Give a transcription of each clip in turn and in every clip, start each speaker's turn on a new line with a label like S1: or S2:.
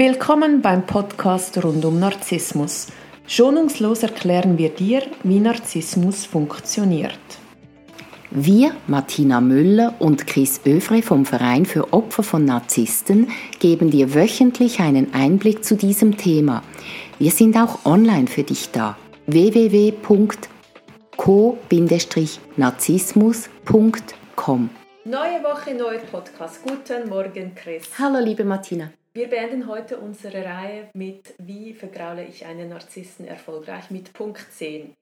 S1: Willkommen beim Podcast rund um Narzissmus. Schonungslos erklären wir dir, wie Narzissmus funktioniert.
S2: Wir, Martina Müller und Chris Övre vom Verein für Opfer von Narzissten, geben dir wöchentlich einen Einblick zu diesem Thema. Wir sind auch online für dich da. www.co-narzissmus.com
S1: Neue Woche, neuer Podcast. Guten Morgen, Chris.
S2: Hallo, liebe Martina.
S1: Wir beenden heute unsere Reihe mit Wie vergraule ich einen Narzissten erfolgreich mit Punkt 10.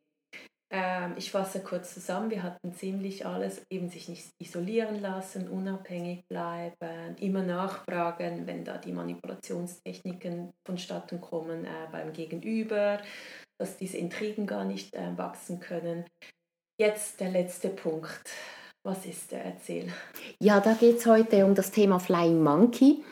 S1: Ähm, ich fasse kurz zusammen. Wir hatten ziemlich alles, eben sich nicht isolieren lassen, unabhängig bleiben, immer nachfragen, wenn da die Manipulationstechniken vonstatten kommen äh, beim Gegenüber, dass diese Intrigen gar nicht äh, wachsen können. Jetzt der letzte Punkt. Was ist der? Erzähl.
S2: Ja, da geht es heute um das Thema Flying Monkey.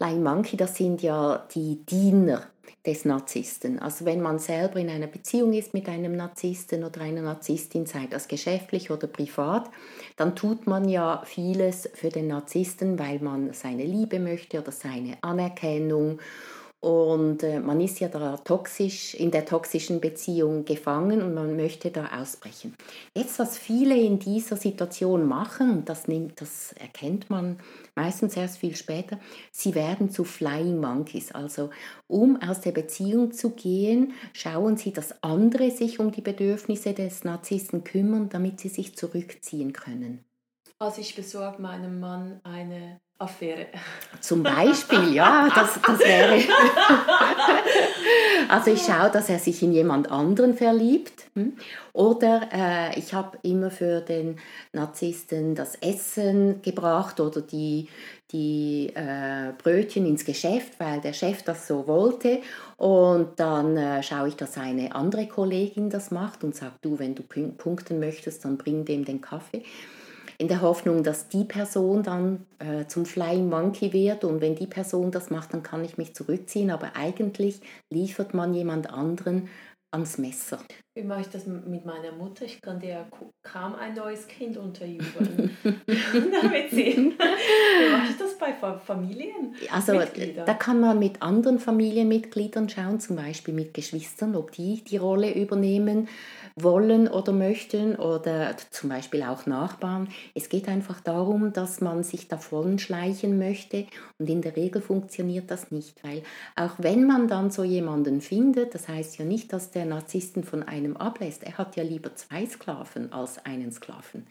S2: Flying Monkey, das sind ja die Diener des Narzissten. Also wenn man selber in einer Beziehung ist mit einem Narzissten oder einer Narzisstin, sei das geschäftlich oder privat, dann tut man ja vieles für den Narzissten, weil man seine Liebe möchte oder seine Anerkennung und äh, man ist ja da toxisch, in der toxischen Beziehung gefangen und man möchte da ausbrechen. Jetzt, was viele in dieser Situation machen, und das, nimmt, das erkennt man meistens erst viel später, sie werden zu Flying Monkeys. Also um aus der Beziehung zu gehen, schauen sie, dass andere sich um die Bedürfnisse des Narzissten kümmern, damit sie sich zurückziehen können.
S1: Also ich besorge meinem Mann eine Affäre.
S2: Zum Beispiel, ja, das, das wäre. also ich schaue, dass er sich in jemand anderen verliebt. Hm? Oder äh, ich habe immer für den Narzissten das Essen gebracht oder die, die äh, Brötchen ins Geschäft, weil der Chef das so wollte. Und dann äh, schaue ich, dass eine andere Kollegin das macht und sagt, du, wenn du punkten möchtest, dann bring dem den Kaffee in der Hoffnung, dass die Person dann äh, zum Flying Monkey wird und wenn die Person das macht, dann kann ich mich zurückziehen. Aber eigentlich liefert man jemand anderen ans Messer.
S1: Wie mache ich das mit meiner Mutter? Ich kann dir kaum ein neues Kind unterjubeln. Damit sehen. Wie mache ich das bei Familien?
S2: Also da kann man mit anderen Familienmitgliedern schauen, zum Beispiel mit Geschwistern, ob die die Rolle übernehmen wollen oder möchten oder zum Beispiel auch Nachbarn. Es geht einfach darum, dass man sich davon schleichen möchte und in der Regel funktioniert das nicht, weil auch wenn man dann so jemanden findet, das heißt ja nicht, dass der Narzissten von einem ablässt. Er hat ja lieber zwei Sklaven als einen Sklaven.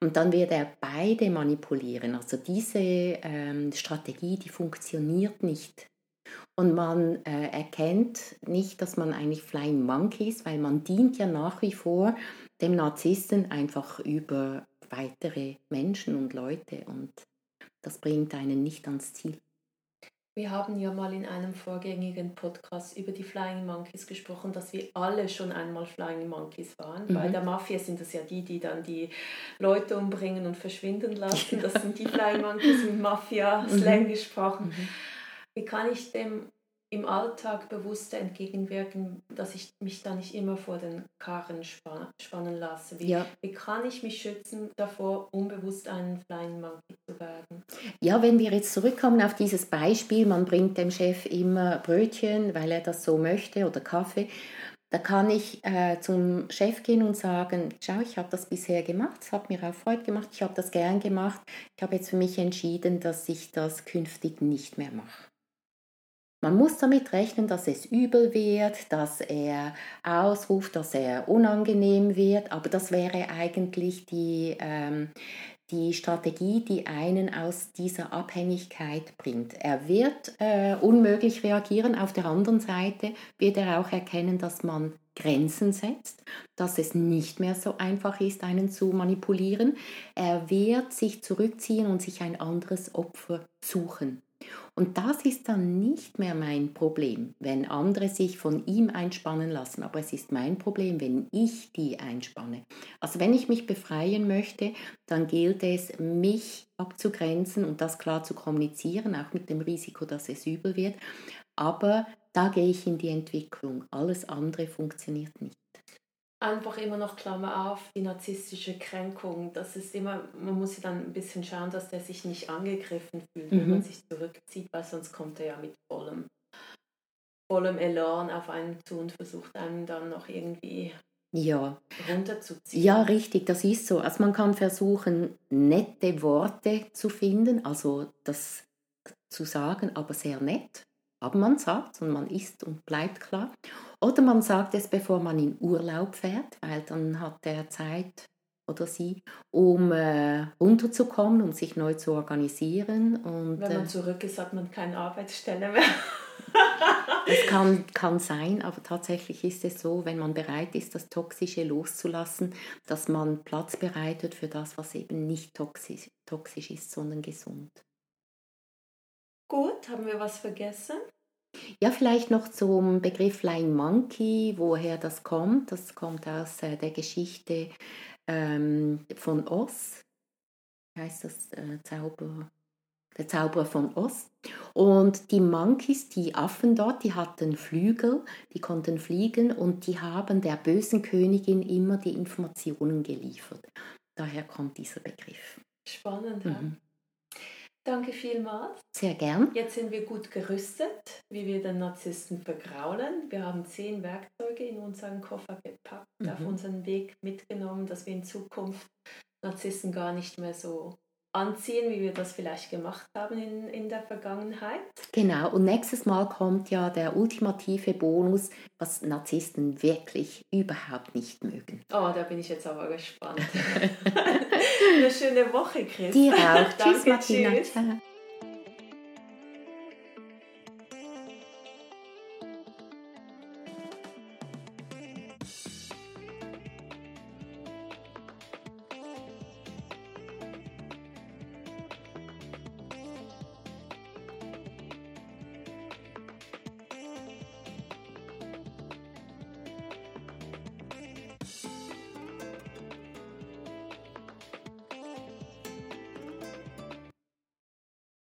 S2: Und dann wird er beide manipulieren. Also diese ähm, Strategie, die funktioniert nicht und man äh, erkennt nicht, dass man eigentlich Flying Monkey ist, weil man dient ja nach wie vor dem Narzissten einfach über weitere Menschen und Leute und das bringt einen nicht ans Ziel.
S1: Wir haben ja mal in einem vorgängigen Podcast über die Flying Monkeys gesprochen, dass wir alle schon einmal Flying Monkeys waren. Mhm. Bei der Mafia sind es ja die, die dann die Leute umbringen und verschwinden lassen. Das sind die Flying Monkeys im Mafia-Slang mhm. gesprochen. Mhm. Wie kann ich dem im Alltag bewusster entgegenwirken, dass ich mich da nicht immer vor den Karren spannen lasse? Wie, ja. wie kann ich mich schützen davor, unbewusst einen Flying Monkey zu werden?
S2: Ja, wenn wir jetzt zurückkommen auf dieses Beispiel, man bringt dem Chef immer Brötchen, weil er das so möchte oder Kaffee. Da kann ich äh, zum Chef gehen und sagen, schau, ich habe das bisher gemacht, es hat mir auch Freude gemacht, ich habe das gern gemacht. Ich habe jetzt für mich entschieden, dass ich das künftig nicht mehr mache. Man muss damit rechnen, dass es übel wird, dass er ausruft, dass er unangenehm wird, aber das wäre eigentlich die, ähm, die Strategie, die einen aus dieser Abhängigkeit bringt. Er wird äh, unmöglich reagieren, auf der anderen Seite wird er auch erkennen, dass man Grenzen setzt, dass es nicht mehr so einfach ist, einen zu manipulieren. Er wird sich zurückziehen und sich ein anderes Opfer suchen. Und das ist dann nicht mehr mein Problem, wenn andere sich von ihm einspannen lassen, aber es ist mein Problem, wenn ich die einspanne. Also wenn ich mich befreien möchte, dann gilt es, mich abzugrenzen und das klar zu kommunizieren, auch mit dem Risiko, dass es übel wird. Aber da gehe ich in die Entwicklung. Alles andere funktioniert nicht.
S1: Einfach immer noch Klammer auf, die narzisstische Kränkung. Das ist immer, man muss ja dann ein bisschen schauen, dass der sich nicht angegriffen fühlt, mhm. wenn man sich zurückzieht, weil sonst kommt er ja mit vollem, vollem Elan auf einen zu und versucht einem dann noch irgendwie
S2: ja.
S1: runterzuziehen.
S2: Ja, richtig, das ist so. Also man kann versuchen, nette Worte zu finden, also das zu sagen, aber sehr nett. Aber man sagt und man isst und bleibt klar. Oder man sagt es, bevor man in Urlaub fährt, weil dann hat er Zeit oder sie, um äh, runterzukommen, um sich neu zu organisieren. Und,
S1: Wenn man äh, zurück ist, hat man keine Arbeitsstelle mehr.
S2: das kann, kann sein, aber tatsächlich ist es so, wenn man bereit ist, das Toxische loszulassen, dass man Platz bereitet für das, was eben nicht toxisch, toxisch ist, sondern gesund.
S1: Gut, haben wir was vergessen?
S2: Ja, vielleicht noch zum Begriff Flying Monkey, woher das kommt. Das kommt aus äh, der Geschichte ähm, von Oz. Heißt das äh, Zauber, der Zauberer von Oz. Und die Monkeys, die Affen dort, die hatten Flügel, die konnten fliegen und die haben der bösen Königin immer die Informationen geliefert. Daher kommt dieser Begriff.
S1: Spannend. Mhm. Danke vielmals.
S2: Sehr gern.
S1: Jetzt sind wir gut gerüstet, wie wir den Narzissten vergraulen. Wir haben zehn Werkzeuge in unseren Koffer gepackt, mhm. auf unseren Weg mitgenommen, dass wir in Zukunft Narzissten gar nicht mehr so anziehen, wie wir das vielleicht gemacht haben in, in der Vergangenheit.
S2: Genau, und nächstes Mal kommt ja der ultimative Bonus, was Narzissten wirklich überhaupt nicht mögen.
S1: Oh, da bin ich jetzt aber gespannt. Eine schöne Woche, Chris.
S2: Dir auch. Tschüss, Martina. Tschüss.